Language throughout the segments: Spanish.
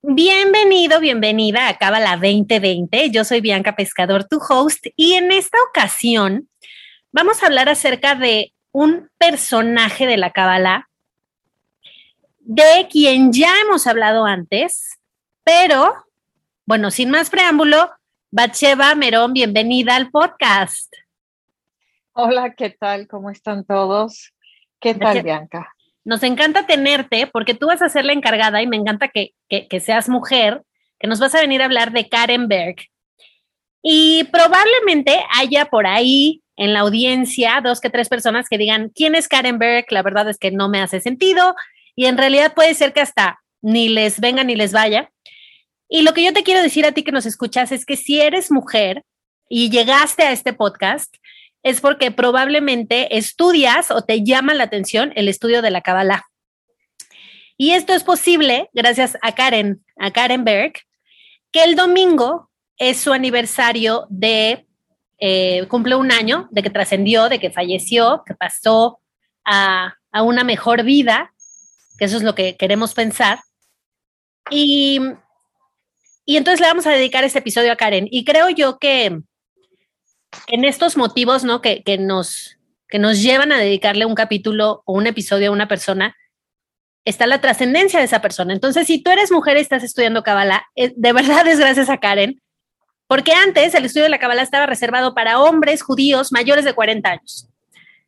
Bienvenido, bienvenida a Cábala 2020. Yo soy Bianca Pescador, tu host, y en esta ocasión vamos a hablar acerca de un personaje de la Cábala de quien ya hemos hablado antes, pero bueno, sin más preámbulo, Bacheva Merón, bienvenida al podcast. Hola, ¿qué tal? ¿Cómo están todos? ¿Qué tal, Bianca? Nos encanta tenerte porque tú vas a ser la encargada y me encanta que, seas mujer, que nos vas a venir a hablar de Karen Berg. Y probablemente haya por ahí en la audiencia dos que tres personas que digan, ¿quién es Karen Berg? La verdad es que no me hace sentido y en realidad puede ser que hasta ni les venga ni les vaya. Y lo que yo te quiero decir a ti que nos escuchas es que si eres mujer y llegaste a este podcast, es porque probablemente estudias o te llama la atención el estudio de la Kabbalah. Y esto es posible gracias a Karen, a Karen Berg, que el domingo es su aniversario de, eh, cumple un año de que trascendió, de que falleció, que pasó a, a una mejor vida, que eso es lo que queremos pensar. Y, y entonces le vamos a dedicar este episodio a Karen. Y creo yo que, en estos motivos, ¿no? Que, nos, que nos llevan a dedicarle un capítulo o un episodio a una persona, está la trascendencia de esa persona. Entonces, si tú eres mujer y estás estudiando Kabbalah, eh, de verdad es gracias a Karen, porque antes el estudio de la Kabbalah estaba reservado para hombres judíos mayores de 40 años.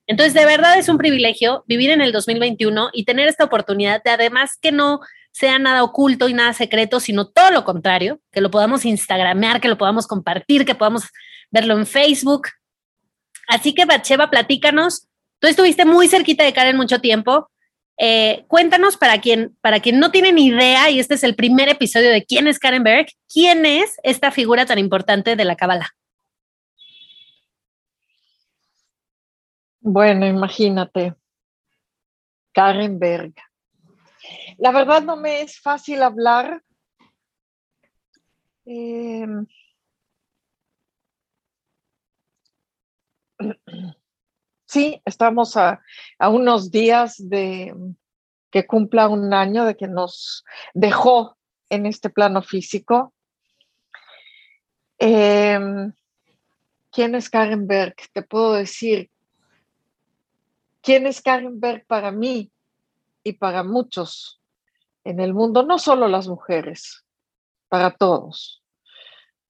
Entonces, de verdad es un privilegio vivir en el 2021 y tener esta oportunidad de además que no sea nada oculto y nada secreto, sino todo lo contrario, que lo podamos instagramear, que lo podamos compartir, que podamos verlo en Facebook. Así que, Bacheva, platícanos. Tú estuviste muy cerquita de Karen mucho tiempo. Eh, cuéntanos para quien, para quien no tiene ni idea, y este es el primer episodio de quién es Karen Berg, quién es esta figura tan importante de la Kabbalah. Bueno, imagínate, Karen Berg. La verdad no me es fácil hablar. Eh, Sí, estamos a, unos días de que cumpla un año de que nos dejó en este plano físico. Em, ¿Quién es Karen Berg? Te puedo decir, ¿quién es Karen Berg para mí y para muchos en el mundo? No solo las mujeres, para todos,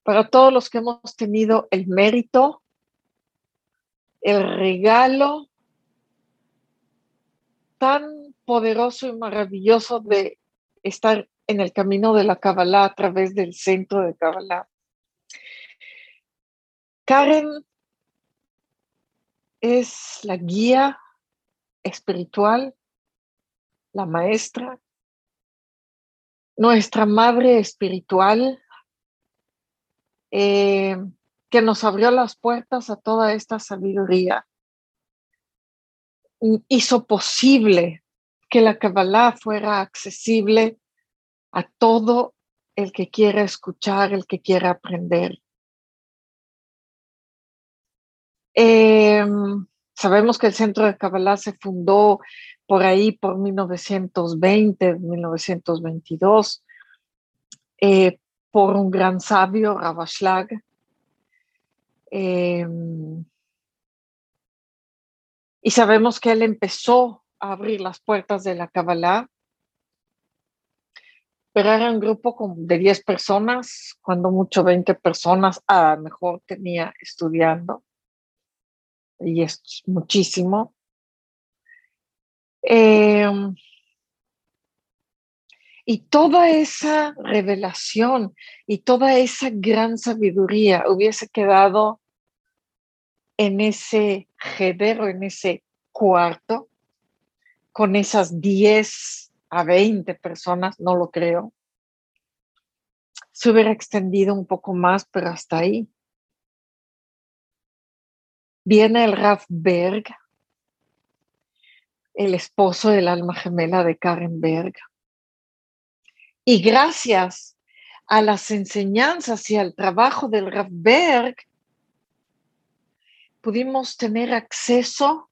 para todos los que hemos tenido el mérito el regalo tan poderoso y maravilloso de estar en el camino de la Kabbalah a través del centro de Kabbalah. Karen es la guía espiritual, la maestra, nuestra madre espiritual. Eh, que nos abrió las puertas a toda esta sabiduría. Hizo posible que la Kabbalah fuera accesible a todo el que quiera escuchar, el que quiera aprender. Em, sabemos que el centro de Kabbalah se fundó por ahí por 1920, 1922, eh, por un gran sabio, Ravashlag, Em, y sabemos que él empezó a abrir las puertas de la Kabbalah, pero era un grupo de 10 personas, cuando mucho 20 personas, a lo mejor tenía estudiando, y es muchísimo. Em, y toda esa revelación y toda esa gran sabiduría hubiese quedado en ese hedero, en ese cuarto, con esas 10 a 20 personas, no lo creo. Se hubiera extendido un poco más, pero hasta ahí. Viene el Raf Berg, el esposo del alma gemela de Karen Berg. Y gracias a las enseñanzas y al trabajo del Raf Berg, pudimos tener acceso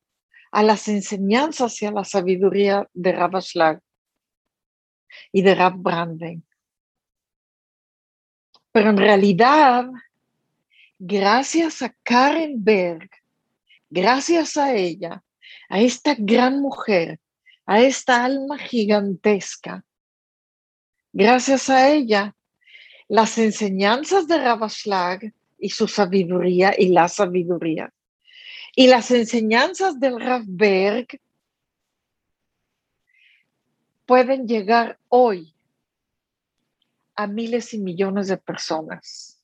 a las enseñanzas y a la sabiduría de Rav y de Rav Branden. Pero en realidad, gracias a Karen Berg, gracias a ella, a esta gran mujer, a esta alma gigantesca, gracias a ella, las enseñanzas de Rabashlag y su sabiduría y la sabiduría y las enseñanzas del Berg pueden llegar hoy a miles y millones de personas.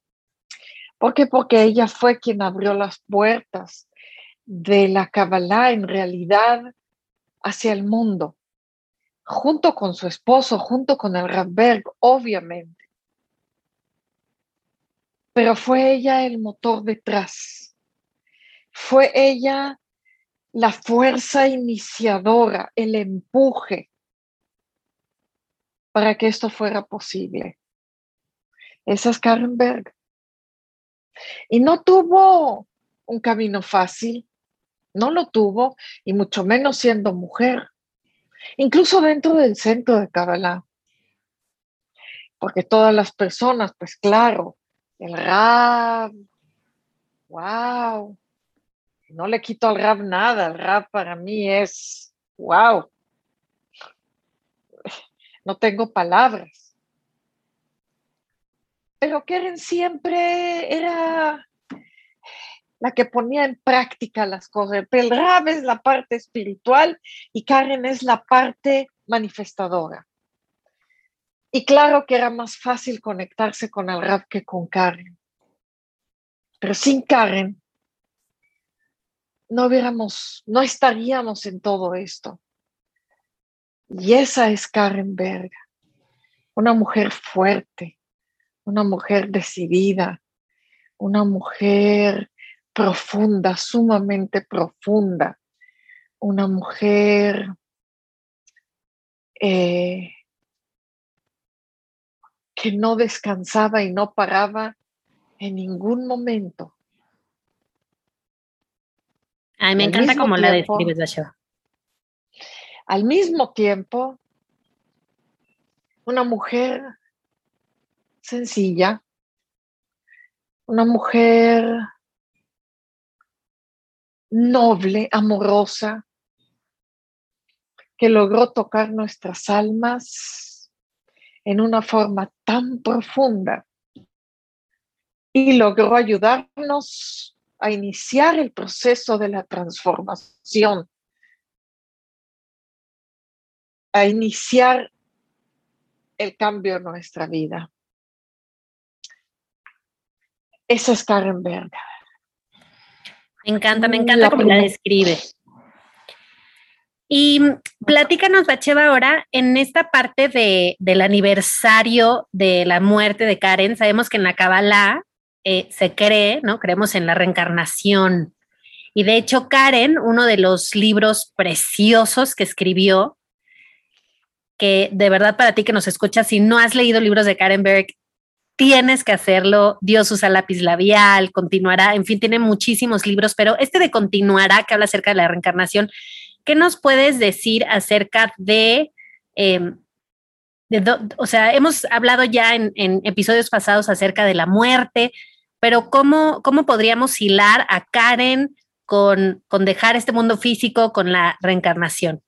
¿Por qué? Porque ella fue quien abrió las puertas de la Kabbalah en realidad hacia el mundo, junto con su esposo, junto con el Berg, obviamente. Pero fue ella el motor detrás fue ella la fuerza iniciadora, el empuje para que esto fuera posible. Esa es Karen Berg. Y no tuvo un camino fácil, no lo tuvo, y mucho menos siendo mujer, incluso dentro del centro de Kabbalah. Porque todas las personas, pues claro, el Rab, wow, no le quito al rap nada, el rap para mí es, wow, no tengo palabras. Pero Karen siempre era la que ponía en práctica las cosas. El rap es la parte espiritual y Karen es la parte manifestadora. Y claro que era más fácil conectarse con el rap que con Karen. Pero sin Karen no hubiéramos, no estaríamos en todo esto. Y esa es Karen Berga, una mujer fuerte, una mujer decidida, una mujer profunda, sumamente profunda, una mujer eh, que no descansaba y no paraba en ningún momento Ay, me encanta cómo la describes, la Al mismo tiempo, una mujer sencilla, una mujer noble, amorosa, que logró tocar nuestras almas en una forma tan profunda y logró ayudarnos a iniciar el proceso de la transformación, a iniciar el cambio en nuestra vida. Esa es Karen Berger. Me encanta, me encanta cómo la describe. Y platícanos, Bacheva, ahora en esta parte de, del aniversario de la muerte de Karen. Sabemos que en la Kabbalah eh, se cree, ¿no? Creemos en la reencarnación. Y de hecho, Karen, uno de los libros preciosos que escribió, que de verdad para ti que nos escuchas, si no has leído libros de Karen Berg, tienes que hacerlo. Dios usa lápiz labial, continuará, en fin, tiene muchísimos libros, pero este de continuará, que habla acerca de la reencarnación, ¿qué nos puedes decir acerca de... Em, o sea, hemos hablado ya en, episodios pasados acerca de la muerte, pero ¿cómo, cómo podríamos hilar a Karen con, con dejar este mundo físico con la reencarnación?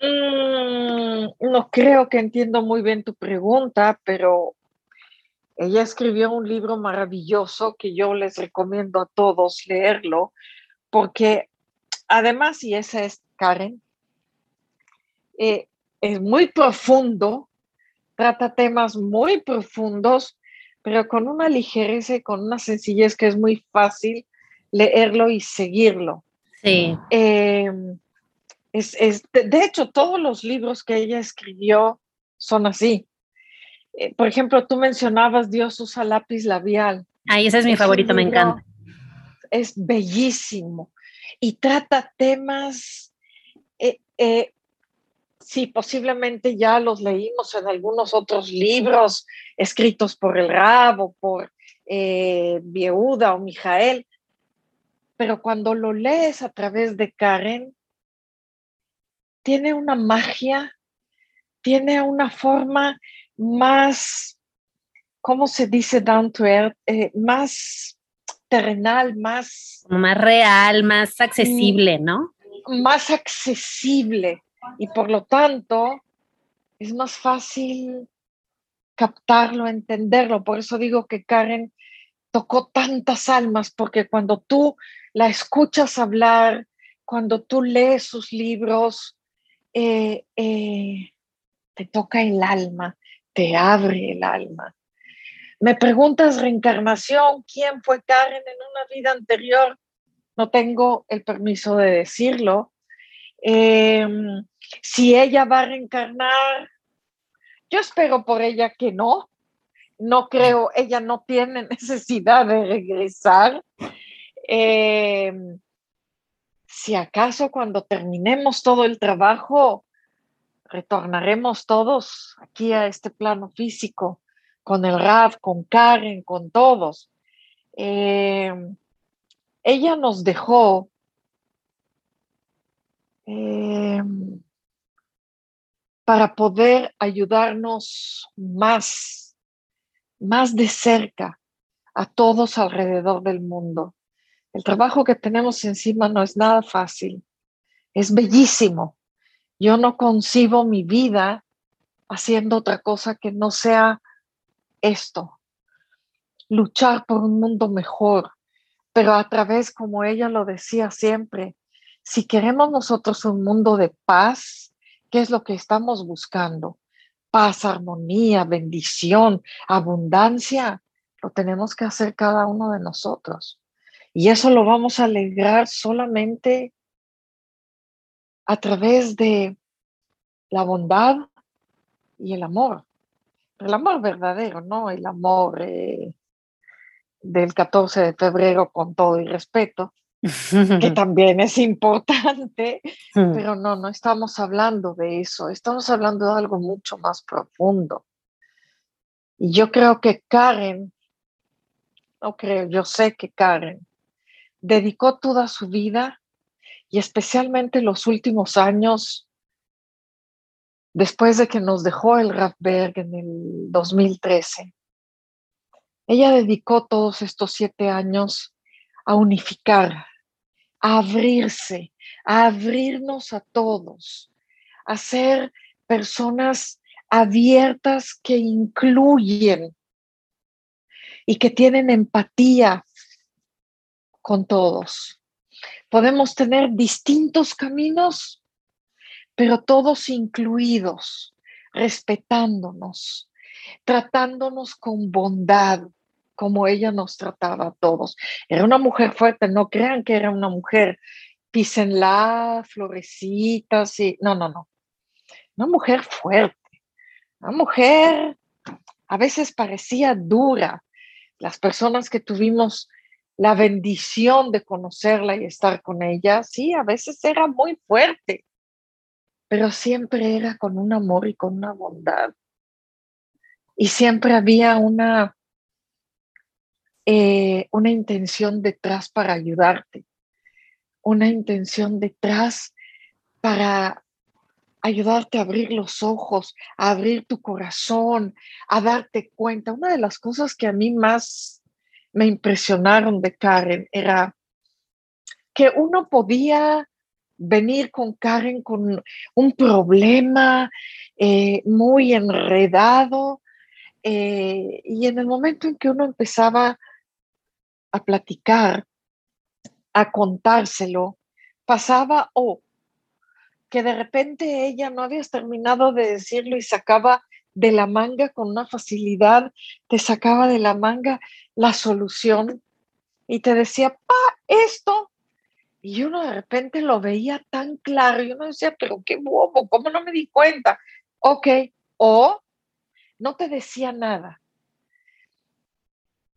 Mm, no creo que entiendo muy bien tu pregunta, pero ella escribió un libro maravilloso que yo les recomiendo a todos leerlo, porque además, y esa es Karen, eh, es muy profundo trata temas muy profundos, pero con una ligereza y con una sencillez que es muy fácil leerlo y seguirlo. Sí. Em, es, de hecho, todos los libros que ella escribió son así. Eh, por ejemplo, tú mencionabas Dios usa lápiz labial. Ahí ese es mi favorito, me encanta. Es bellísimo y trata temas eh, eh, sí, posiblemente ya los leímos en algunos otros libros escritos por el Rab o por eh, Viuda o Mijael, pero cuando lo lees a través de Karen, tiene una magia tiene una forma más, ¿cómo se dice down to earth? Eh, más terrenal, más... Más real, más accesible, ¿no? Más accesible y por lo tanto es más fácil captarlo, entenderlo. Por eso digo que Karen tocó tantas almas, porque cuando tú la escuchas hablar, cuando tú lees sus libros, eh, eh, te toca el alma, te abre el alma. Me preguntas reencarnación, ¿quién fue Karen en una vida anterior? No tengo el permiso de decirlo. Em, si ella va a reencarnar, yo espero por ella que no. No creo, ella no tiene necesidad de regresar. Em, si acaso cuando terminemos todo el trabajo, retornaremos todos aquí a este plano físico, con el Raf, con Karen, con todos. Eh, ella nos dejó eh, para poder ayudarnos más, más de cerca a todos alrededor del mundo. El trabajo que tenemos encima no es nada fácil, es bellísimo, yo no concibo mi vida haciendo otra cosa que no sea esto, luchar por un mundo mejor, pero a través, como ella lo decía siempre, si queremos nosotros un mundo de paz, ¿qué es lo que estamos buscando? Paz, armonía, bendición, abundancia, lo tenemos que hacer cada uno de nosotros. Y eso lo vamos a alegrar solamente a través de la bondad y el amor. El amor verdadero, no el amor eh, del 14 de febrero con todo y respeto, que también es importante, hmm. pero no, no estamos hablando de eso, estamos hablando de algo mucho más profundo. Y yo creo que Karen, no creo, yo sé que Karen dedicó toda su vida y especialmente los últimos años, después de que nos dejó el Rafberg en el 2013, ella dedicó todos estos siete años a unificar, a abrirse, a abrirnos a todos, a ser personas abiertas que incluyen y que tienen empatía con todos. Podemos tener distintos caminos, pero todos incluidos, respetándonos, tratándonos con bondad, como ella nos trataba a todos. Era una mujer fuerte, no crean que era una mujer písenla, florecitas y no, no, no. Una mujer fuerte, una mujer a veces parecía dura. Las personas que tuvimos la bendición de conocerla y estar con ella, sí, a veces era muy fuerte, pero siempre era con un amor y con una bondad. Y siempre había una, eh, una intención detrás para ayudarte, una intención detrás para ayudarte a abrir los ojos, a abrir tu corazón, a darte cuenta. Una de las cosas que a mí más me impresionaron de Karen era que uno podía venir con Karen con un problema eh, muy enredado eh, y en el momento en que uno empezaba a platicar, a contárselo, pasaba o que de repente ella no habías terminado de decirlo y sacaba de la manga con una facilidad, te sacaba de la manga la solución y te decía, pa, esto. Y uno de repente lo veía tan claro y uno decía, pero qué bobo, ¿cómo no me di cuenta? Ok, o no te decía nada.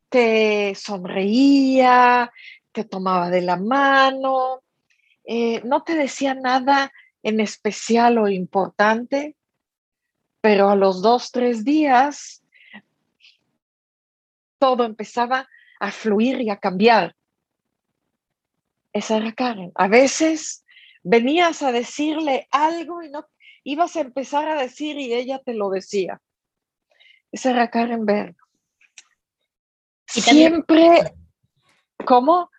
Te sonreía, te tomaba de la mano, eh, no te decía nada en especial o importante, pero a los dos, tres días, todo empezaba a fluir y a cambiar. Esa era Karen. A veces venías a decirle algo y, no, ibas a empezar a decir y ella te lo decía. Esa era Karen Berg. Siempre, ¿cómo?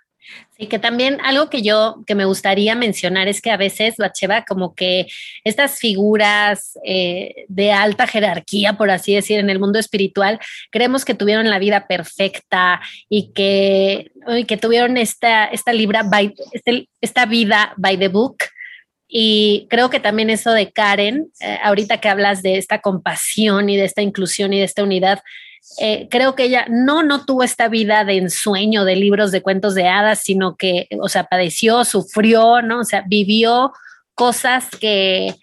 Sí, que también algo que yo, que me gustaría mencionar es que a veces, Bacheva, como que estas figuras eh, de alta jerarquía, por así decir, en el mundo espiritual, creemos que tuvieron la vida perfecta y que, que tuvieron esta, esta, libra este, esta vida by the book. Y creo que también eso de Karen, eh, ahorita que hablas de esta compasión y de esta inclusión y de esta unidad, eh, creo que ella no, no tuvo esta vida de ensueño de libros de cuentos de hadas, sino que, o sea, padeció, sufrió, ¿no? O sea, vivió cosas que,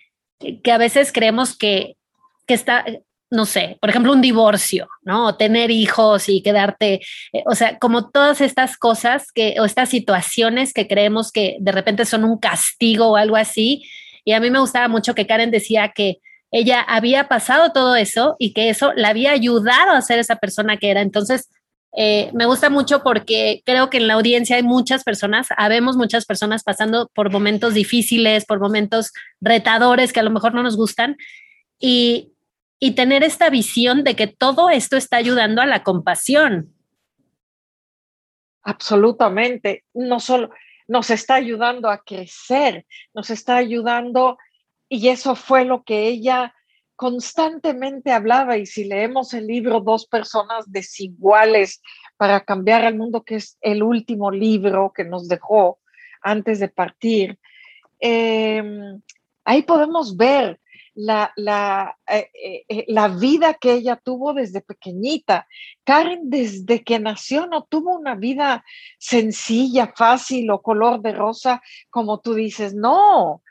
que a veces creemos que, que está, no sé, por ejemplo, un divorcio, ¿no? Tener hijos y quedarte, eh, o sea, como todas estas cosas que, o estas situaciones que creemos que de repente son un castigo o algo así. Y a mí me gustaba mucho que Karen decía que ella había pasado todo eso y que eso la había ayudado a ser esa persona que era. Entonces, eh, me gusta mucho porque creo que en la audiencia hay muchas personas, habemos muchas personas pasando por momentos difíciles, por momentos retadores que a lo mejor no nos gustan y, y tener esta visión de que todo esto está ayudando a la compasión. Absolutamente, no solo nos está ayudando a crecer, nos está ayudando y eso fue lo que ella constantemente hablaba. Y si leemos el libro Dos personas desiguales para cambiar el mundo, que es el último libro que nos dejó antes de partir, em, ahí podemos ver la, la, eh, eh, eh, la, vida que ella tuvo desde pequeñita. Karen desde que nació no tuvo una vida sencilla, fácil o color de rosa, como tú dices, no,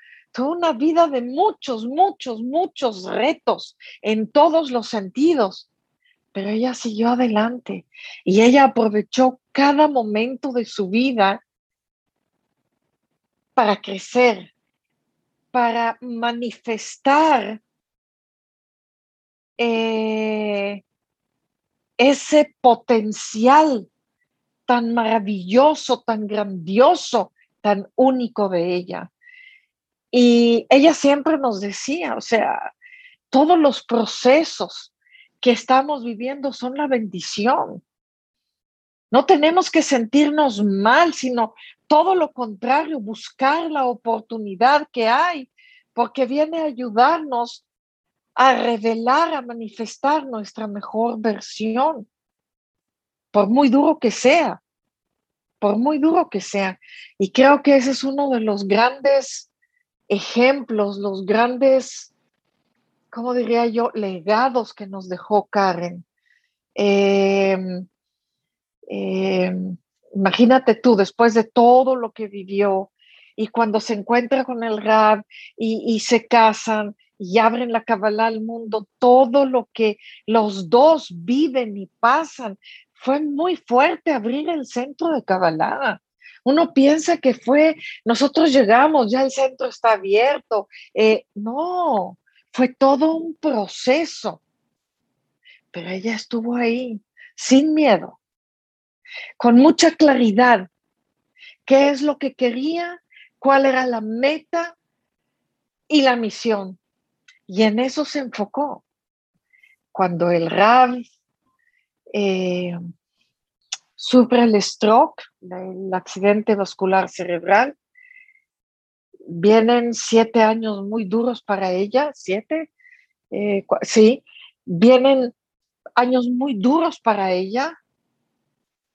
una vida de muchos, muchos, muchos retos en todos los sentidos. Pero ella siguió adelante y ella aprovechó cada momento de su vida para crecer, para manifestar eh, ese potencial tan maravilloso, tan grandioso, tan único de ella. Y ella siempre nos decía, o sea, todos los procesos que estamos viviendo son la bendición. No tenemos que sentirnos mal, sino todo lo contrario, buscar la oportunidad que hay, porque viene a ayudarnos a revelar, a manifestar nuestra mejor versión, por muy duro que sea, por muy duro que sea. Y creo que ese es uno de los grandes ejemplos, los grandes, ¿cómo diría yo?, legados que nos dejó Karen. Em, em, imagínate tú, después de todo lo que vivió y cuando se encuentra con el Rab y, se casan y abren la Kabbalah al mundo, todo lo que los dos viven y pasan, fue muy fuerte abrir el centro de Kabbalah. Uno piensa que fue, nosotros llegamos, ya el centro está abierto. Eh, no, fue todo un proceso. Pero ella estuvo ahí, sin miedo, con mucha claridad. ¿Qué es lo que quería? ¿Cuál era la meta y la misión? Y en eso se enfocó. Cuando el Rab eh, sufre el stroke, el accidente vascular cerebral. Vienen siete años muy duros para ella, siete, eh, sí, vienen años muy duros para ella.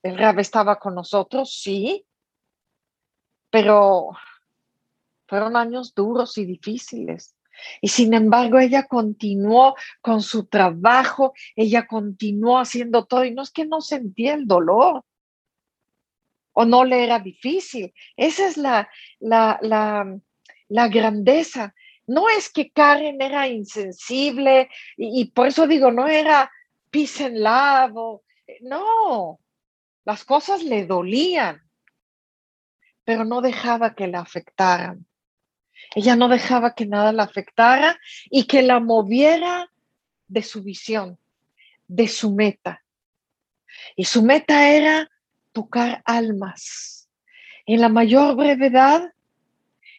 El Rab estaba con nosotros, sí, pero fueron años duros y difíciles. Y sin embargo, ella continuó con su trabajo, ella continuó haciendo todo. Y no es que no sentía el dolor o no le era difícil. Esa es la, la, la, grandeza. No es que Karen era insensible y, por eso digo, no era peace and love. no, las cosas le dolían, pero no dejaba que la afectaran. Ella no dejaba que nada la afectara y que la moviera de su visión, de su meta. Y su meta era tocar almas en la mayor brevedad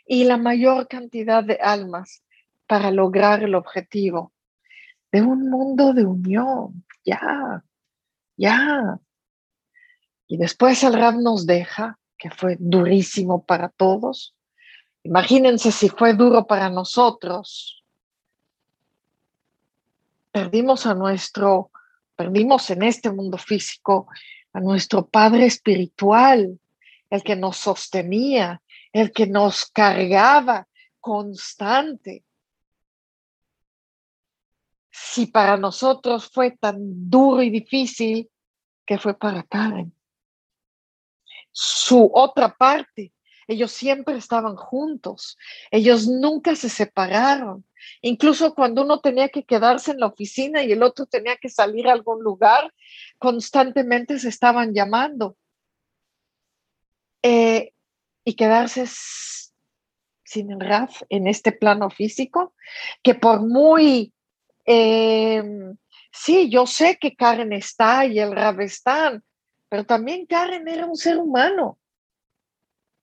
y la mayor cantidad de almas para lograr el objetivo de un mundo de unión. Ya, ya. Y después el Rab nos deja, que fue durísimo para todos. Imagínense si fue duro para nosotros. Perdimos a nuestro, perdimos en este mundo físico a nuestro Padre espiritual, el que nos sostenía, el que nos cargaba constante. Si para nosotros fue tan duro y difícil, que fue para Karen? Su otra parte, ellos siempre estaban juntos, ellos nunca se separaron. Incluso cuando uno tenía que quedarse en la oficina y el otro tenía que salir a algún lugar, constantemente se estaban llamando. Eh, y quedarse sin el RAF en este plano físico, que por muy, em, sí, yo sé que Karen está y el RAF están, pero también Karen era un ser humano,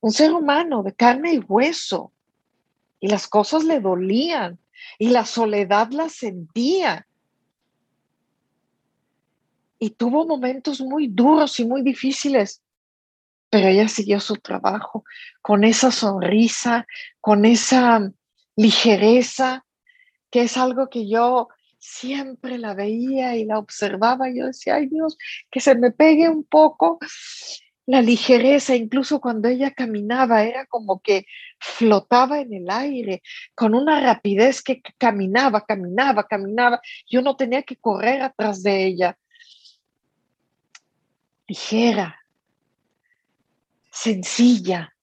un ser humano de carne y hueso, y las cosas le dolían, y la soledad la sentía. Y tuvo momentos muy duros y muy difíciles, pero ella siguió su trabajo con esa sonrisa, con esa ligereza, que es algo que yo siempre la veía y la observaba. Y yo decía, ay Dios, que se me pegue un poco la ligereza, incluso cuando ella caminaba, era como que flotaba en el aire, con una rapidez que caminaba, caminaba, caminaba. Yo no tenía que correr atrás de ella. Ligera, sencilla,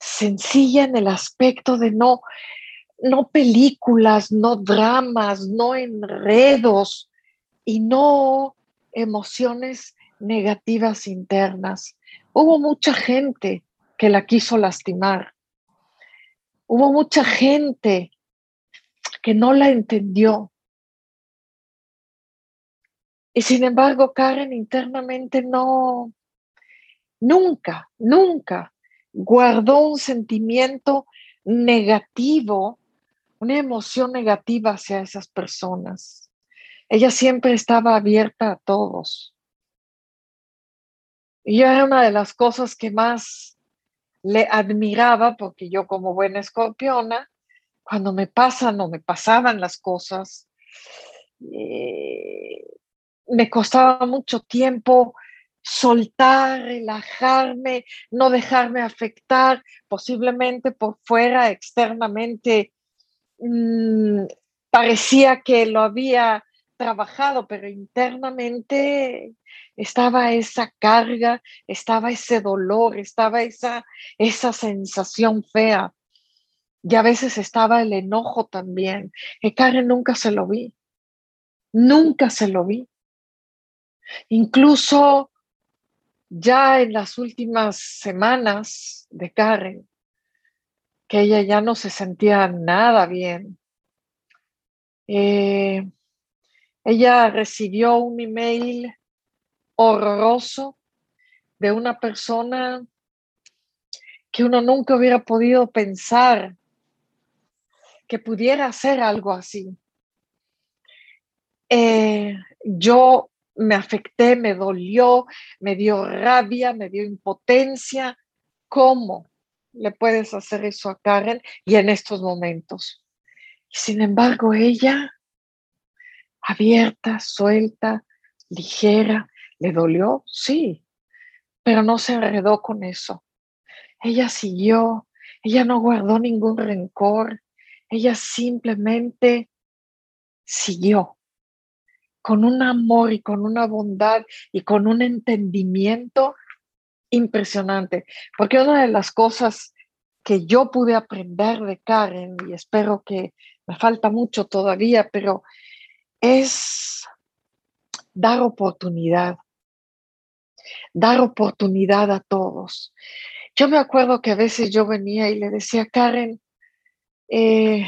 sencilla en el aspecto de no, no películas, no dramas, no enredos y no emociones negativas internas. Hubo mucha gente que la quiso lastimar. Hubo mucha gente que no la entendió. Y sin embargo, Karen internamente no, nunca, nunca guardó un sentimiento negativo, una emoción negativa hacia esas personas. Ella siempre estaba abierta a todos. Y era una de las cosas que más le admiraba, porque yo como buena escorpiona, cuando me pasan o me pasaban las cosas, eh, me costaba mucho tiempo soltar, relajarme, no dejarme afectar, posiblemente por fuera, externamente, mm, parecía que lo había trabajado, pero internamente estaba esa carga, estaba ese dolor, estaba esa, esa sensación fea. Y a veces estaba el enojo también. Y Karen nunca se lo vi. Nunca se lo vi. Incluso ya en las últimas semanas de Karen, que ella ya no se sentía nada bien. Eh, ella recibió un email horroroso de una persona que uno nunca hubiera podido pensar que pudiera hacer algo así. Eh, yo me afecté, me dolió, me dio rabia, me dio impotencia. ¿Cómo le puedes hacer eso a Karen y en estos momentos? sin embargo, ella, abierta, suelta, ligera, ¿le dolió? Sí, pero no se enredó con eso. Ella siguió, ella no guardó ningún rencor, ella simplemente siguió con un amor y con una bondad y con un entendimiento impresionante. Porque una de las cosas que yo pude aprender de Karen, y espero que me falta mucho todavía, pero es dar oportunidad, dar oportunidad a todos. Yo me acuerdo que a veces yo venía y le decía, Karen, eh,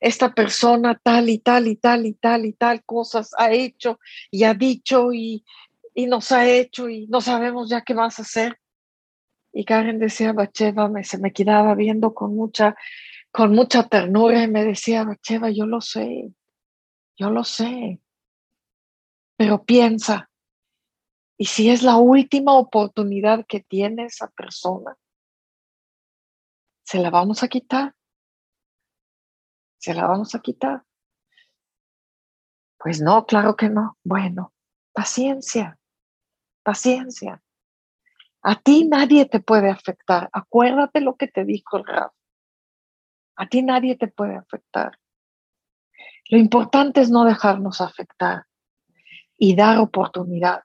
esta persona tal y tal y tal y tal y tal cosas ha hecho y ha dicho y, nos ha hecho y no sabemos ya qué más hacer. Y Karen decía, Bacheva, me, se me quedaba viendo con mucha, con mucha ternura y me decía, Cheva, yo lo sé, yo lo sé, pero piensa, ¿y si es la última oportunidad que tiene esa persona? ¿Se la vamos a quitar? ¿Se la vamos a quitar? Pues no, claro que no. Bueno, paciencia, paciencia. A ti nadie te puede afectar. Acuérdate lo que te dijo el Rab. A ti nadie te puede afectar. Lo importante es no dejarnos afectar y dar oportunidad.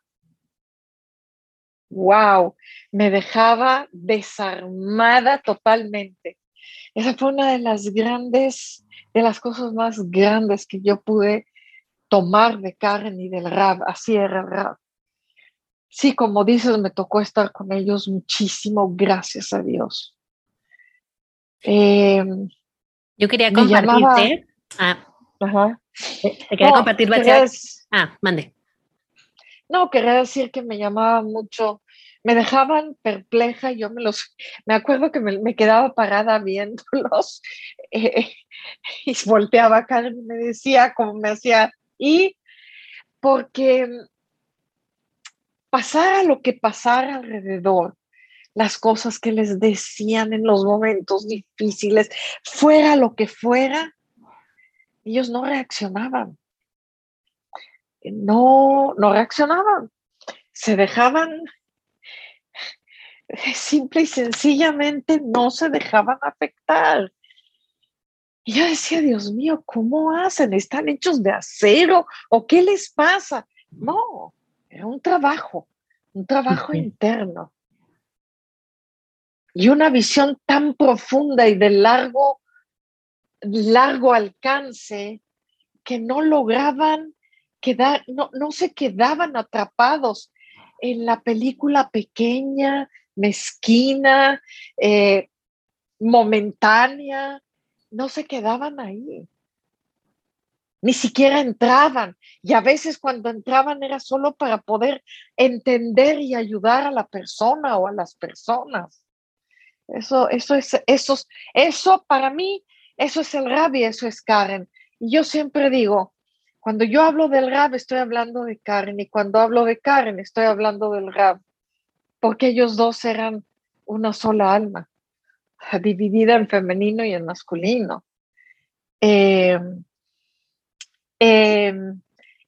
¡Wow! Me dejaba desarmada totalmente. Esa fue una de las grandes, de las cosas más grandes que yo pude tomar de Karen y del Rab. Así era el Rab. Sí, como dices, me tocó estar con ellos muchísimo, gracias a Dios. Eh, yo quería compartirte. ah, Ajá. Te, quería compartir Ah, mande. No, quería decir que me llamaba mucho, me dejaban perpleja, yo me los, me acuerdo que me, quedaba parada viéndolos eh, y volteaba acá y me decía como me hacía, y porque pasara lo que pasara alrededor, las cosas que les decían en los momentos difíciles, fuera lo que fuera, ellos no reaccionaban. No, no reaccionaban. Se dejaban, simple y sencillamente no se dejaban afectar. Y yo decía, Dios mío, ¿cómo hacen? ¿Están hechos de acero? ¿O qué les pasa? No, era un trabajo, un trabajo interno y una visión tan profunda y de largo, largo alcance que no lograban quedar, no, no se quedaban atrapados en la película pequeña, mezquina, eh, momentánea, no se quedaban ahí. Ni siquiera entraban. Y a veces cuando entraban era solo para poder entender y ayudar a la persona o a las personas. Eso, eso es, eso, eso para mí, eso es el rab y eso es Karen. Y yo siempre digo, cuando yo hablo del rab, estoy hablando de Karen, y cuando hablo de Karen, estoy hablando del rab, porque ellos dos eran una sola alma, dividida en femenino y en masculino. Em, em,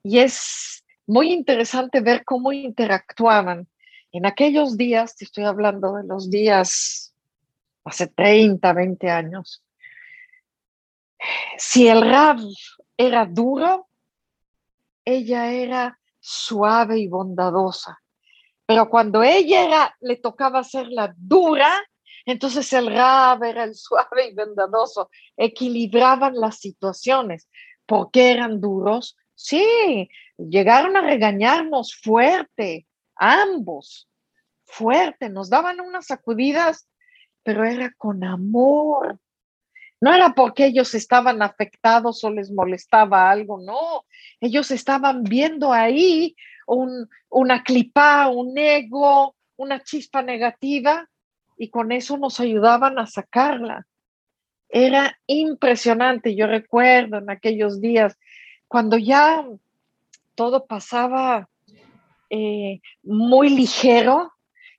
y es muy interesante ver cómo interactuaban. En aquellos días, te estoy hablando de los días hace 30, 20 años. Si el Rav era duro, ella era suave y bondadosa. Pero cuando ella le tocaba ser la dura, entonces el Rab era el suave y bondadoso. Equilibraban las situaciones. ¿Por qué eran duros? Sí, llegaron a regañarnos fuerte, ambos, fuerte. Nos daban unas sacudidas pero era con amor. No era porque ellos estaban afectados o les molestaba algo, no. Ellos estaban viendo ahí un, una clipa, un ego, una chispa negativa y con eso nos ayudaban a sacarla. Era impresionante. Yo recuerdo en aquellos días cuando ya todo pasaba eh, muy ligero,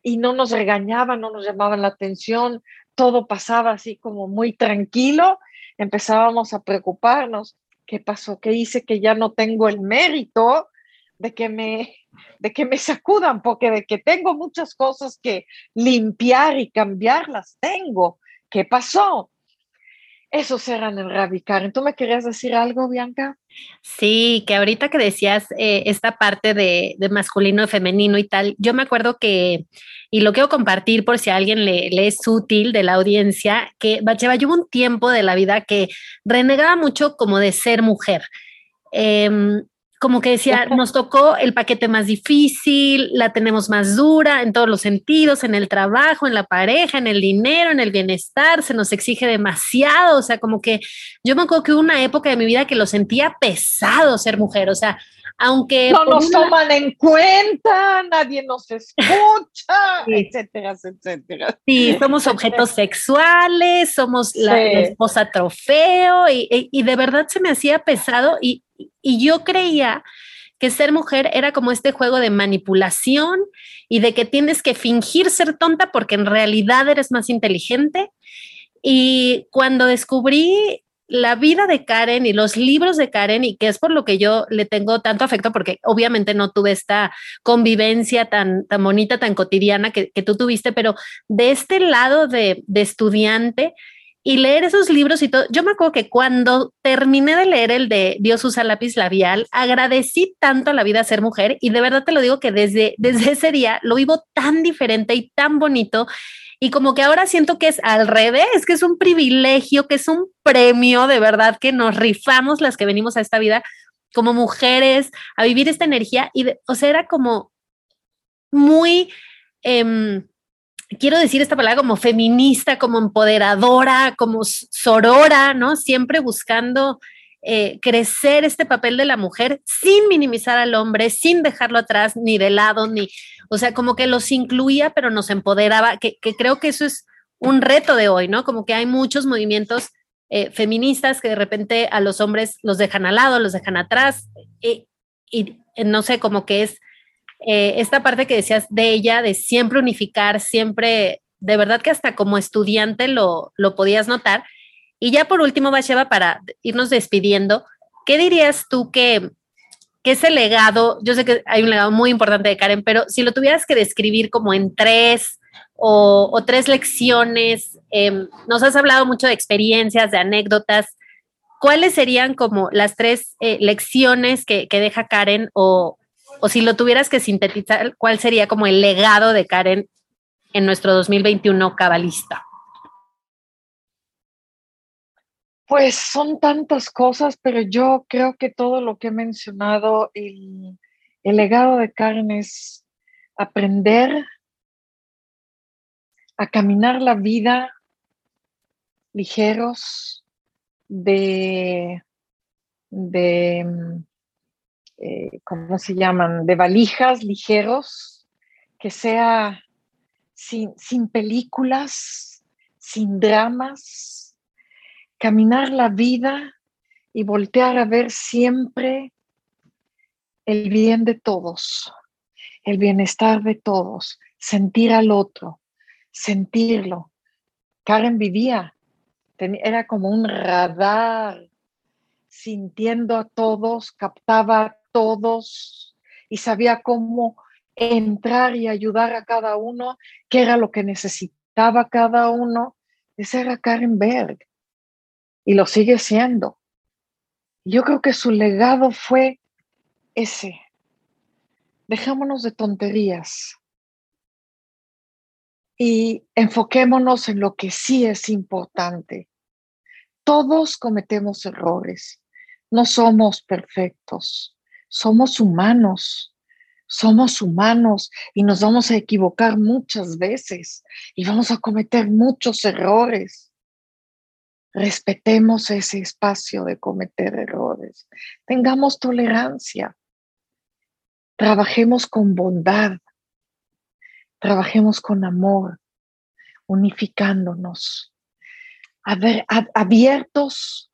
y no nos regañaban, no nos llamaban la atención, todo pasaba así como muy tranquilo, empezábamos a preocuparnos. ¿Qué pasó? ¿Qué hice que ya no tengo el mérito de que me de que me sacudan porque de que tengo muchas cosas que limpiar y cambiar las tengo. ¿Qué pasó? Esos eran el Rabicar. ¿Tú me querías decir algo, Bianca? Sí, que ahorita que decías eh, esta parte de, masculino y femenino y tal, yo me acuerdo que, y lo quiero compartir por si a alguien le, es útil de la audiencia, que Bacheva, yo un tiempo de la vida que renegaba mucho como de ser mujer. Em, como que decía, nos tocó el paquete más difícil, la tenemos más dura en todos los sentidos, en el trabajo, en la pareja, en el dinero, en el bienestar, se nos exige demasiado, o sea, como que yo me acuerdo que hubo una época de mi vida que lo sentía pesado ser mujer, o sea, aunque... No nos toman en cuenta, nadie nos escucha, etcétera, etcétera. Sí, somos objetos sexuales, somos la, esposa trofeo y, y, de verdad se me hacía pesado y, y yo creía que ser mujer era como este juego de manipulación y de que tienes que fingir ser tonta porque en realidad eres más inteligente. Y cuando descubrí la vida de Karen y los libros de Karen, y que es por lo que yo le tengo tanto afecto, porque obviamente no tuve esta convivencia tan, tan bonita, tan cotidiana que, tú tuviste, pero de este lado de, de estudiante, y leer esos libros y todo. Yo me acuerdo que cuando terminé de leer el de Dios usa lápiz labial, agradecí tanto a la vida ser mujer y de verdad te lo digo que desde, desde ese día lo vivo tan diferente y tan bonito y como que ahora siento que es al revés, que es un privilegio, que es un premio de verdad que nos rifamos las que venimos a esta vida como mujeres a vivir esta energía y, o sea, era como muy... Em, quiero decir esta palabra como feminista, como empoderadora, como sorora, ¿no? Siempre buscando eh, crecer este papel de la mujer sin minimizar al hombre, sin dejarlo atrás ni de lado, ni, o sea, como que los incluía, pero nos empoderaba, que, creo que eso es un reto de hoy, ¿no? Como que hay muchos movimientos eh, feministas que de repente a los hombres los dejan al lado, los dejan atrás, y no sé, como que es eh, esta parte que decías de ella, de siempre unificar, siempre, de verdad que hasta como estudiante lo, lo podías notar. Y ya por último, Basheba, para irnos despidiendo, ¿qué dirías tú que, que ese legado, yo sé que hay un legado muy importante de Karen, pero si lo tuvieras que describir como en tres o, tres lecciones, em, nos has hablado mucho de experiencias, de anécdotas, ¿cuáles serían como las tres eh, lecciones que, que, deja Karen o, o si lo tuvieras que sintetizar, ¿cuál sería como el legado de Karen en nuestro 2021 cabalista? Pues son tantas cosas, pero yo creo que todo lo que he mencionado, el, legado de Karen es aprender a caminar la vida ligeros, de, de eh, ¿cómo se llaman? De valijas ligeros, que sea sin, sin películas, sin dramas, caminar la vida y voltear a ver siempre el bien de todos, el bienestar de todos, sentir al otro, sentirlo. Karen vivía, era como un radar, sintiendo a todos, captaba todos y sabía cómo entrar y ayudar a cada uno, qué era lo que necesitaba cada uno. Esa era Karen Berg y lo sigue siendo. Yo creo que su legado fue ese. Dejémonos de tonterías y enfoquémonos en lo que sí es importante. Todos cometemos errores, no somos perfectos somos humanos, somos humanos y nos vamos a equivocar muchas veces y vamos a cometer muchos errores. Respetemos ese espacio de cometer errores. Tengamos tolerancia. Trabajemos con bondad. Trabajemos con amor, unificándonos, abiertos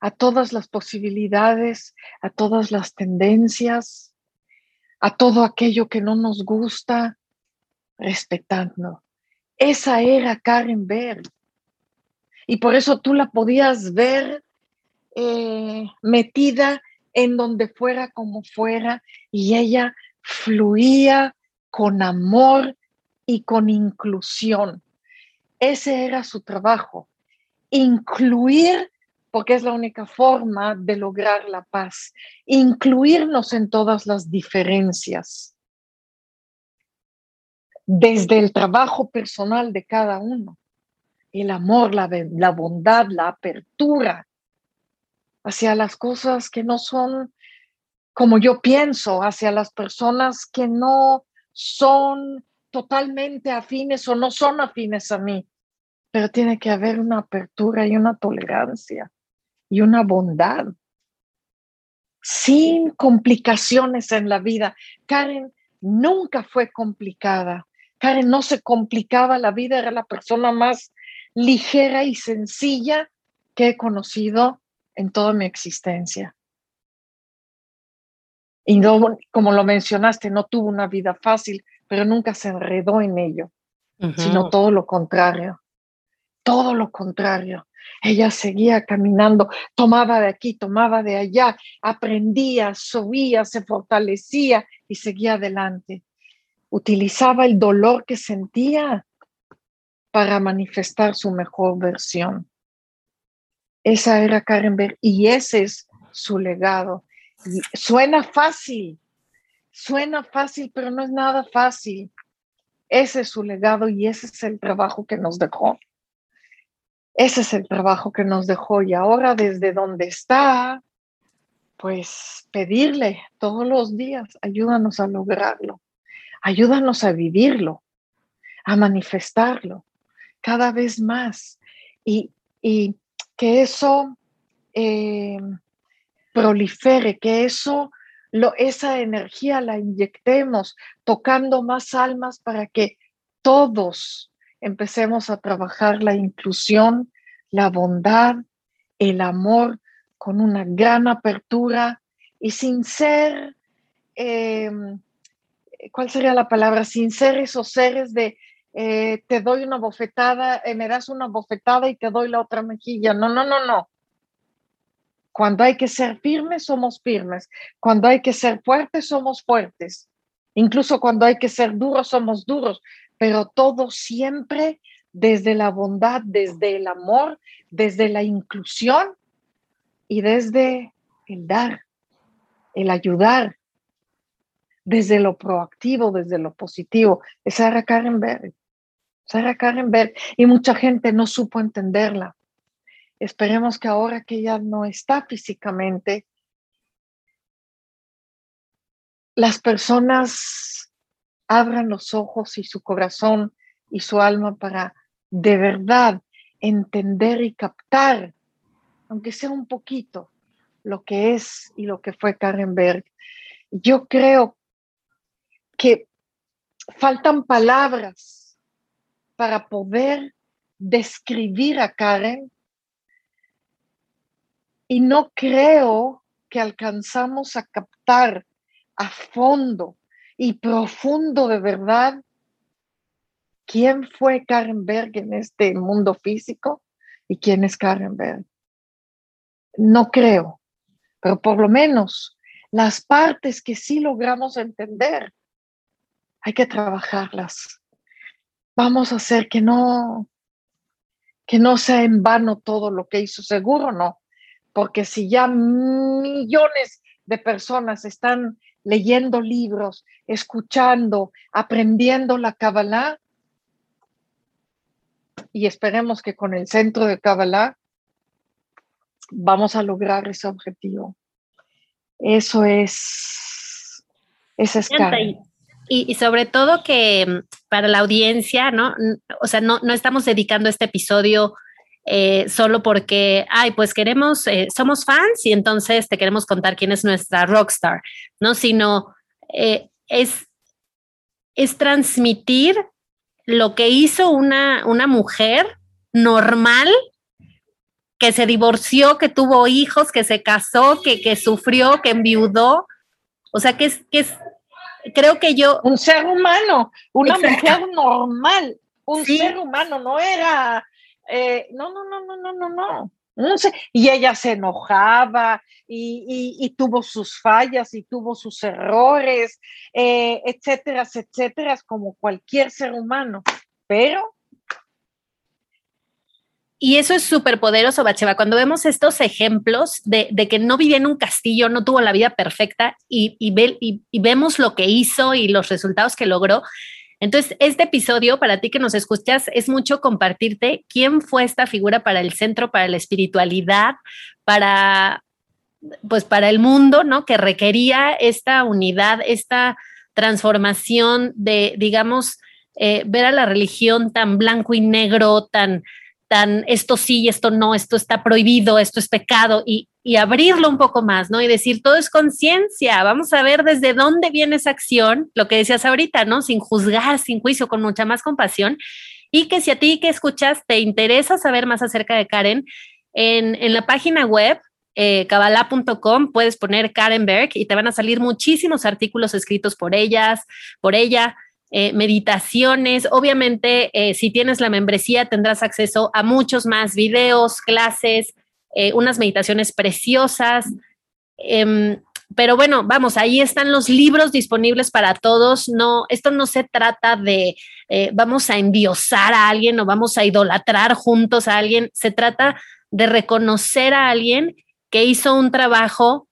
a todas las posibilidades, a todas las tendencias, a todo aquello que no nos gusta, respetando. Esa era Karen Berg. Y por eso tú la podías ver eh, metida en donde fuera como fuera y ella fluía con amor y con inclusión. Ese era su trabajo, incluir porque es la única forma de lograr la paz, incluirnos en todas las diferencias, desde el trabajo personal de cada uno, el amor, la, la bondad, la apertura hacia las cosas que no son como yo pienso, hacia las personas que no son totalmente afines o no son afines a mí, pero tiene que haber una apertura y una tolerancia y una bondad. sin complicaciones en la vida. Karen nunca fue complicada. Karen no se complicaba la vida, era la persona más ligera y sencilla que he conocido en toda mi existencia. Y no, como lo mencionaste, no tuvo una vida fácil, pero nunca se enredó en ello, sino todo lo contrario, todo lo contrario. Ella seguía caminando, tomaba de aquí, tomaba de allá, aprendía, subía, se fortalecía y seguía adelante. Utilizaba el dolor que sentía para manifestar su mejor versión. Esa era Karen Berg y ese es su legado. suena fácil, suena fácil, pero no es nada fácil. Ese es su legado y ese es el trabajo que nos dejó. Ese es el trabajo que nos dejó y ahora desde donde está, pues pedirle todos los días, ayúdanos a lograrlo, ayúdanos a vivirlo, a manifestarlo cada vez más y, que eso eh, prolifere, que eso, lo, esa energía la inyectemos tocando más almas para que todos empecemos a trabajar la inclusión, la bondad, el amor con una gran apertura y sin ser, em, ¿cuál sería la palabra? Sin ser esos seres de eh, te doy una bofetada, eh, me das una bofetada y te doy la otra mejilla. No, no, no, no. Cuando hay que ser firmes, somos firmes. Cuando hay que ser fuertes, somos fuertes. Incluso cuando hay que ser duros, somos duros pero todo siempre desde la bondad, desde el amor, desde la inclusión y desde el dar, el ayudar, desde lo proactivo, desde lo positivo. Es Sarah Karen Berg. Sarah Karen. Y mucha gente no supo entenderla. Esperemos que ahora que ella no está físicamente, las personas abran los ojos y su corazón y su alma para de verdad entender y captar, aunque sea un poquito, lo que es y lo que fue Karen Berg. Yo creo que faltan palabras para poder describir a Karen y no creo que alcanzamos a captar a fondo y profundo de verdad quién fue Karen Berg en este mundo físico y quién es Karen Berg. No creo, pero por lo menos las partes que sí logramos entender, hay que trabajarlas. Vamos a hacer que no que no sea en vano todo lo que hizo, seguro no, porque si ya millones de personas están leyendo libros, escuchando, aprendiendo la Kabbalah. Y esperemos que con el centro de Kabbalah vamos a lograr ese objetivo. Eso es, esa es y, sobre todo que mm, para la audiencia, ¿no? O sea, no, no estamos dedicando este episodio eh, solo porque, ay, pues queremos, eh, somos fans y entonces te queremos contar quién es nuestra rockstar, ¿no? Sino eh, es, es transmitir lo que hizo una, una mujer normal que se divorció, que tuvo hijos, que se casó, que, que sufrió, que enviudó. O sea, que es, que es, creo que yo... Un ser humano, una mujer normal, un ser humano, no era eh, no, no, no, no, no, no, no. No sé. Y ella se enojaba y, tuvo sus fallas y tuvo sus errores, eh, etcétera, etcétera, como cualquier ser humano. Pero y eso es súper poderoso, Bacheva. Cuando vemos estos ejemplos de, que no vivía en un castillo, no tuvo la vida perfecta y, y, vemos lo que hizo y los resultados que logró, entonces, este episodio para ti que nos escuchas es mucho compartirte quién fue esta figura para el centro, para la espiritualidad, para pues para el mundo, ¿no? Que requería esta unidad, esta transformación de, digamos, eh, ver a la religión tan blanco y negro, tan, tan esto sí, esto no, esto está prohibido, esto es pecado y, y abrirlo un poco más, ¿no? Y decir, todo es conciencia, vamos a ver desde dónde viene esa acción, lo que decías ahorita, ¿no? Sin juzgar, sin juicio, con mucha más compasión. Y que si a ti que escuchas te interesa saber más acerca de Karen, en, en la página web eh, kabbalah.com puedes poner Karen Berg y te van a salir muchísimos artículos escritos por ellas, por ella, eh, meditaciones. Obviamente, eh, si tienes la membresía, tendrás acceso a muchos más videos, clases, eh, unas meditaciones preciosas. Em, pero bueno, vamos, ahí están los libros disponibles para todos. No, esto no se trata de vamos a endiosar a alguien o vamos a idolatrar juntos a alguien. Se trata de reconocer a alguien que hizo un trabajo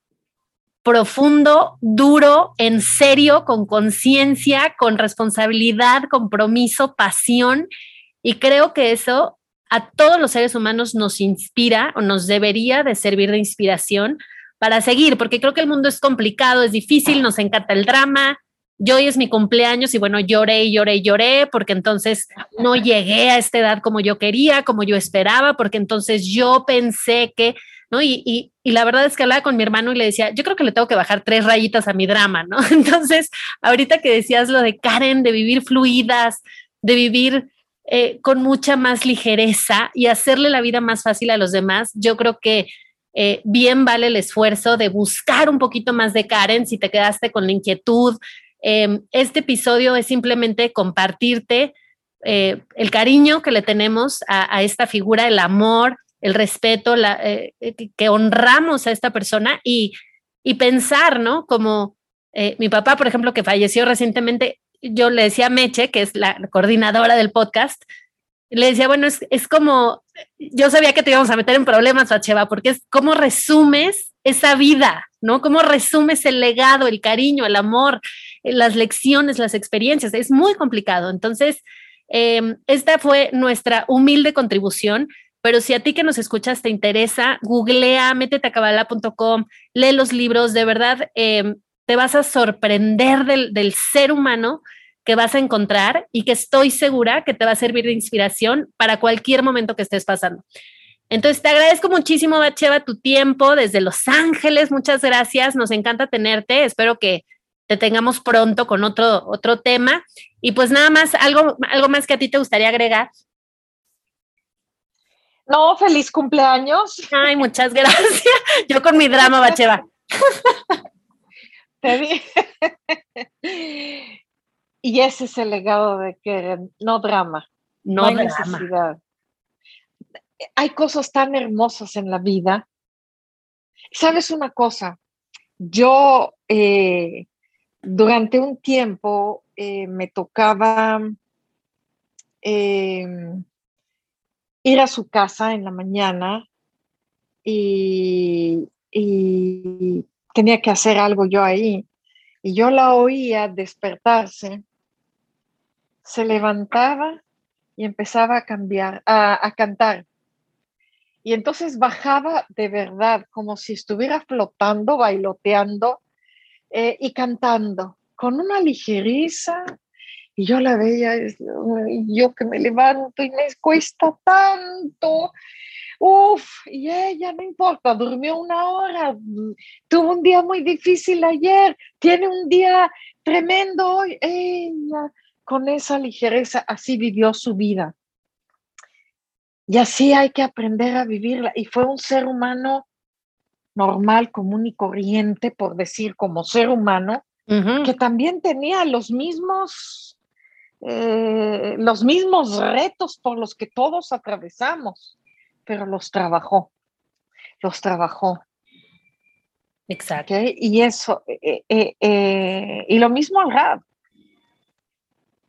profundo, duro, en serio, con conciencia, con responsabilidad, compromiso, pasión. Y creo que eso a todos los seres humanos nos inspira o nos debería de servir de inspiración para seguir, porque creo que el mundo es complicado, es difícil, nos encanta el drama. Yo hoy es mi cumpleaños y bueno, lloré y lloré y lloré porque entonces no llegué a esta edad como yo quería, como yo esperaba, porque entonces yo pensé que Y, la verdad es que hablaba con mi hermano y le decía, yo creo que le tengo que bajar tres rayitas a mi drama, ¿no? Entonces, ahorita que decías lo de Karen, de vivir fluidas, de vivir eh, con mucha más ligereza y hacerle la vida más fácil a los demás, yo creo que eh, bien vale el esfuerzo de buscar un poquito más de Karen si te quedaste con la inquietud. Em, este episodio es simplemente compartirte eh, el cariño que le tenemos a esta figura, el amor, el respeto, eh, eh, que honramos a esta persona y, y pensar, ¿no? Como eh, mi papá, por ejemplo, que falleció recientemente, yo le decía a Meche, que es la coordinadora del podcast, le decía, bueno, es, es como, yo sabía que te íbamos a meter en problemas, Facheva, porque es cómo resumes esa vida, ¿no? ¿Cómo resumes el legado, el cariño, el amor, las lecciones, las experiencias? Es muy complicado. Entonces, esta fue nuestra humilde contribución. Pero si a ti que nos escuchas te interesa, googlea, métete a lee los libros, de verdad em, te vas a sorprender del, del, ser humano que vas a encontrar y que estoy segura que te va a servir de inspiración para cualquier momento que estés pasando. Entonces, te agradezco muchísimo, Bacheva, tu tiempo desde Los Ángeles. Muchas gracias. Nos encanta tenerte. Espero que te tengamos pronto con otro, otro tema. Y pues nada más, algo, algo más que a ti te gustaría agregar. No, feliz cumpleaños. Ay, muchas gracias. Yo con mi drama, Bacheva. y ese es el legado de que no drama. No, hay necesidad. Hay cosas tan hermosas en la vida. ¿Sabes una cosa? Yo eh, durante un tiempo eh, me tocaba em, ir a su casa en la mañana y, tenía que hacer algo yo ahí. Y yo la oía despertarse, se levantaba y empezaba a cambiar, a, cantar. Y entonces bajaba de verdad, como si estuviera flotando, bailoteando eh, y cantando, con una ligereza y yo la veía, yo que me levanto y me cuesta tanto. Uf, y ella no importa, durmió una hora, tuvo un día muy difícil ayer, tiene un día tremendo hoy. Ella, con esa ligereza, así vivió su vida. Y así hay que aprender a vivirla. Y fue un ser humano normal, común y corriente, por decir, como ser humano, que también tenía los mismos eh, los mismos retos por los que todos atravesamos, pero los trabajó, los trabajó. Exacto. Y eso, eh, eh, y lo mismo al rap.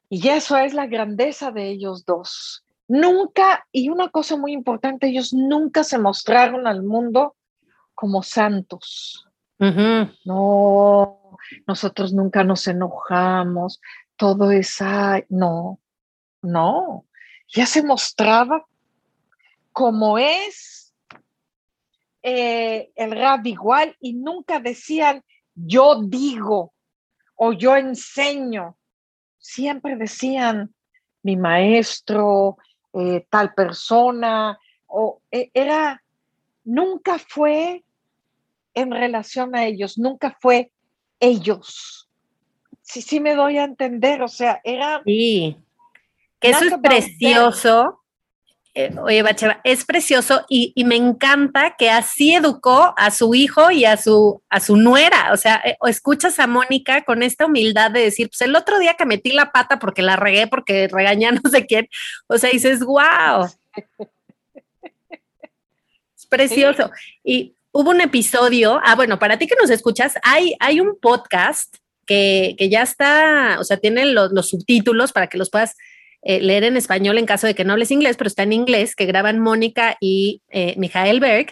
Y eso es la grandeza de ellos dos. Nunca, y una cosa muy importante, ellos nunca se mostraron al mundo como santos. No, nosotros nunca nos enojamos, todo esa, no, no, ya se mostraba como es eh, el rap igual y nunca decían yo digo o yo enseño, siempre decían mi maestro, eh, tal persona, o e, era, nunca fue en relación a ellos, nunca fue ellos. Sí, sí me doy a entender, o sea, era... Sí, que eso es precioso. Eh, oye, Bacheva, es precioso y, me encanta que así educó a su hijo y a su, a su nuera. O sea, eh, escuchas a Mónica con esta humildad de decir, pues el otro día que metí la pata porque la regué, porque regañé a no sé quién. O sea, dices, wow. es precioso. Y hubo un episodio, ah, bueno, para ti que nos escuchas, hay, hay un podcast que, ya está, o sea, tiene los, los subtítulos para que los puedas eh, leer en español en caso de que no hables inglés, pero está en inglés, que graban Mónica y eh, Mijael Berg.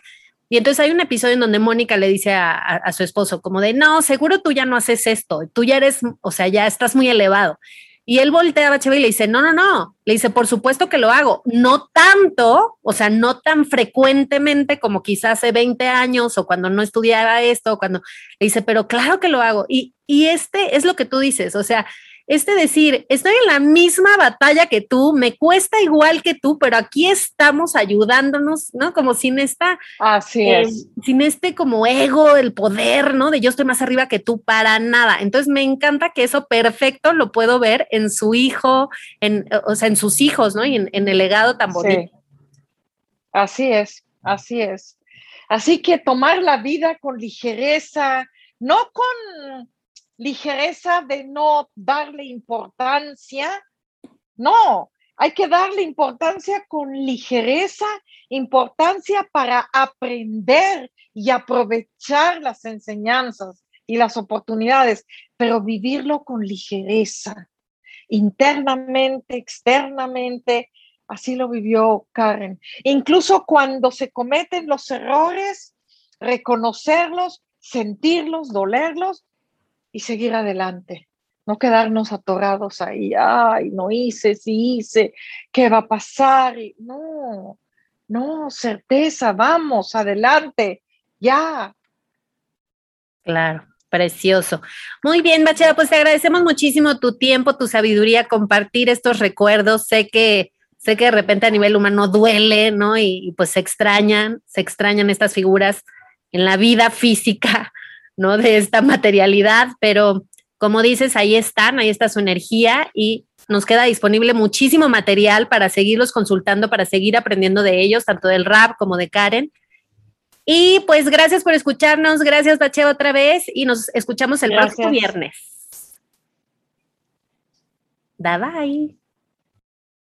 Y entonces hay un episodio en donde Mónica le dice a, su esposo como de, no, seguro tú ya no haces esto, tú ya eres, o sea, ya estás muy elevado. Y él voltea a Bachelet y le dice, no, no, no, le dice, por supuesto que lo hago, no tanto, o sea, no tan frecuentemente como quizás hace 20 años o cuando no estudiaba esto, o cuando le dice, pero claro que lo hago. Y, y este es lo que tú dices, o sea, este decir, estoy en la misma batalla que tú, me cuesta igual que tú, pero aquí estamos ayudándonos, ¿no? Como sin esta, Así eh, es. sin este como ego, el poder, ¿no? De yo estoy más arriba que tú, para nada. Entonces me encanta que eso perfecto lo puedo ver en su hijo, en, o sea, en sus hijos, ¿no? Y en, el legado tan bonito. Así es, así es. Así que tomar la vida con ligereza, no con ligereza de no darle importancia. No, hay que darle importancia con ligereza, importancia para aprender y aprovechar las enseñanzas y las oportunidades, pero vivirlo con ligereza, internamente, externamente. Así lo vivió Karen. Incluso cuando se cometen los errores, reconocerlos, sentirlos, dolerlos, y seguir adelante. No quedarnos atorados ahí, ay, no hice, sí hice, ¿qué va a pasar? no, no, certeza, vamos, adelante, ya. Claro, precioso. Muy bien, Bachera, pues te agradecemos muchísimo tu tiempo, tu sabiduría, compartir estos recuerdos. Sé que, sé que de repente a nivel humano duele, ¿no? Y, y pues se extrañan, se extrañan estas figuras en la vida física ¿no? De esta materialidad, pero como dices, ahí están, ahí está su energía y nos queda disponible muchísimo material para seguirlos consultando, para seguir aprendiendo de ellos, tanto del rap como de Karen. Y pues gracias por escucharnos, gracias Bache otra vez y nos escuchamos el próximo viernes. Bye bye.